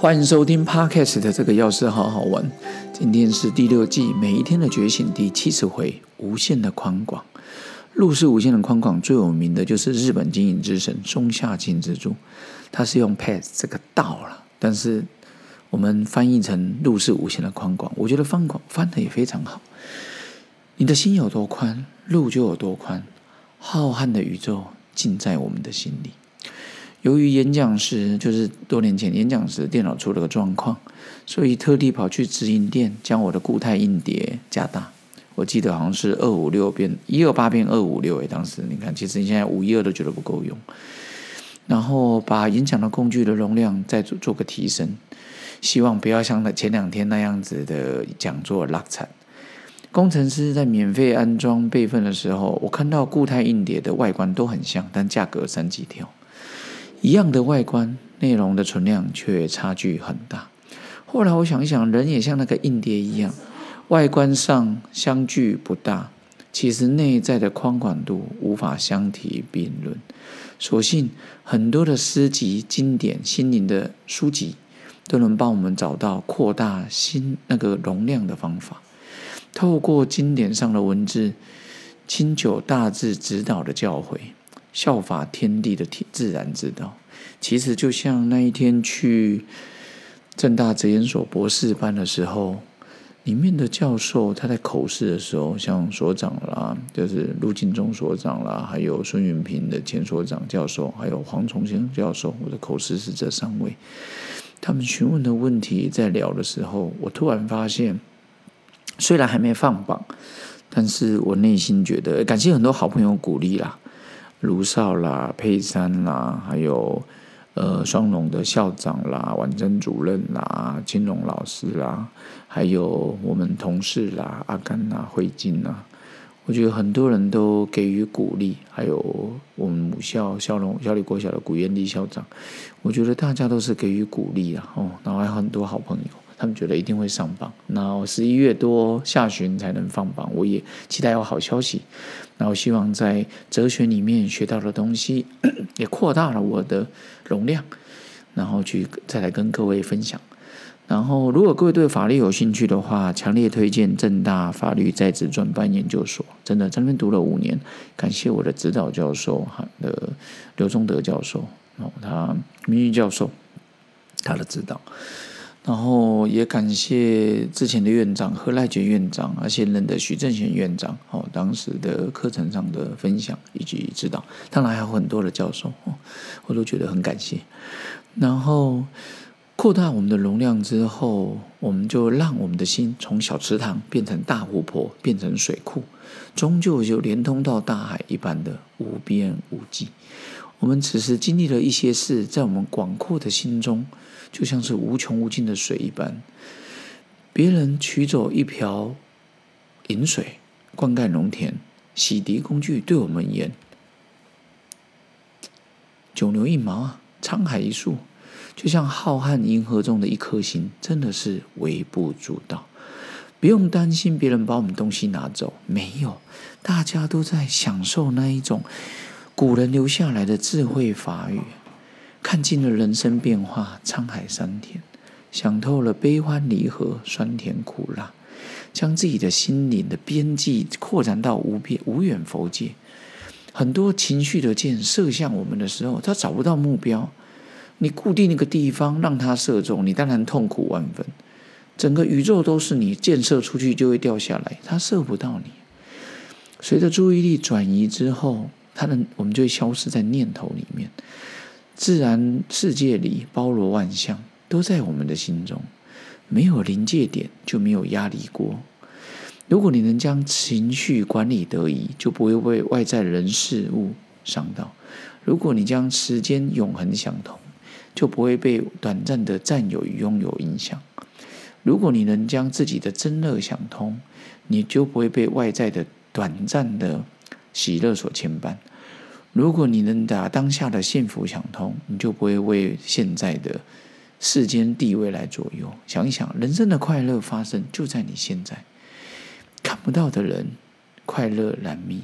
欢迎收听 Podcast 的这个钥匙好好玩。今天是第六季每一天的觉醒第七十回，无限的宽广。路是无限的宽广，最有名的就是日本经营之神松下幸之助，他是用 “path” 这个道了，但是我们翻译成“路是无限的宽广”，我觉得翻广翻的也非常好。你的心有多宽，路就有多宽。浩瀚的宇宙尽在我们的心里。由于演讲时就是多年前演讲时电脑出了个状况，所以特地跑去直营店将我的固态硬碟加大。我记得好像是二五六变一二八变二五六诶，当时你看，其实你现在五一二都觉得不够用。然后把演讲的工具的容量再做做个提升，希望不要像那前两天那样子的讲座拉惨。工程师在免费安装备份的时候，我看到固态硬碟的外观都很像，但价格三级跳。一样的外观，内容的存量却差距很大。后来我想一想，人也像那个硬碟一样，外观上相距不大，其实内在的宽广度无法相提并论。所幸很多的诗集、经典、心灵的书籍，都能帮我们找到扩大心那个容量的方法。透过经典上的文字，清九大致指导的教诲。效法天地的天自然之道，其实就像那一天去正大哲研所博士班的时候，里面的教授他在口试的时候，像所长啦，就是陆金忠所长啦，还有孙云平的前所长教授，还有黄崇先教授，我的口试是这三位。他们询问的问题在聊的时候，我突然发现，虽然还没放榜，但是我内心觉得感谢很多好朋友鼓励啦。卢少啦、佩珊啦，还有呃双龙的校长啦、婉珍主任啦、金龙老师啦，还有我们同事啦、阿甘呐、慧静呐，我觉得很多人都给予鼓励，还有我们母校校龙小李国小的古元丽校长，我觉得大家都是给予鼓励啊，哦，然后还有很多好朋友。他们觉得一定会上榜，然后十一月多下旬才能放榜，我也期待有好消息。然后希望在哲学里面学到的东西，也扩大了我的容量，然后去再来跟各位分享。然后，如果各位对法律有兴趣的话，强烈推荐正大法律在职专班研究所。真的在那边读了五年，感谢我的指导教授哈的刘忠德教授，哦，他名誉教授，他的指导。然后也感谢之前的院长何赖杰院长，啊，现任的徐正贤院长，哦，当时的课程上的分享以及指导，当然还有很多的教授，哦，我都觉得很感谢。然后扩大我们的容量之后，我们就让我们的心从小池塘变成大湖泊，变成水库，终究就连通到大海一般的无边无际。我们此时经历了一些事，在我们广阔的心中。就像是无穷无尽的水一般，别人取走一瓢饮水灌溉农田，洗涤工具对我们而言，九牛一毛啊，沧海一粟。就像浩瀚银河中的一颗星，真的是微不足道。不用担心别人把我们东西拿走，没有，大家都在享受那一种古人留下来的智慧法语。看尽了人生变化，沧海桑田，想透了悲欢离合，酸甜苦辣，将自己的心灵的边际扩展到无边无远佛界。很多情绪的箭射向我们的时候，他找不到目标，你固定那个地方让它射中，你当然痛苦万分。整个宇宙都是你箭射出去就会掉下来，它射不到你。随着注意力转移之后，它的我们就会消失在念头里面。自然世界里包罗万象，都在我们的心中。没有临界点，就没有压力锅。如果你能将情绪管理得宜，就不会被外在人事物伤到。如果你将时间永恒相同，就不会被短暂的占有与拥有影响。如果你能将自己的真乐想通，你就不会被外在的短暂的喜乐所牵绊。如果你能把当下的幸福想通，你就不会为现在的世间地位来左右。想一想，人生的快乐发生就在你现在。看不到的人，快乐难觅；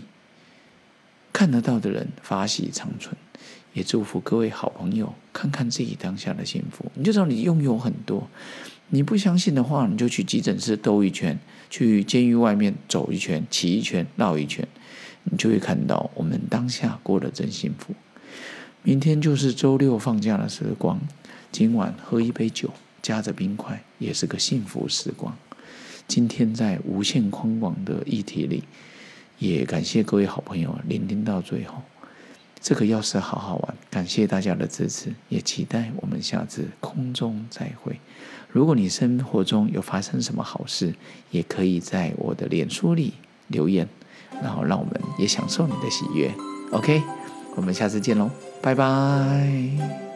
看得到的人发喜长存，也祝福各位好朋友看看自己当下的幸福，你就知道你拥有很多。你不相信的话，你就去急诊室兜一圈，去监狱外面走一圈，骑一圈，绕一圈，你就会看到我们当下过得真幸福。明天就是周六放假的时光，今晚喝一杯酒，夹着冰块，也是个幸福时光。今天在无限宽广的议题里，也感谢各位好朋友聆听到最后。这个钥匙好好玩，感谢大家的支持，也期待我们下次空中再会。如果你生活中有发生什么好事，也可以在我的脸书里留言，然后让我们也享受你的喜悦。OK，我们下次见喽，拜拜。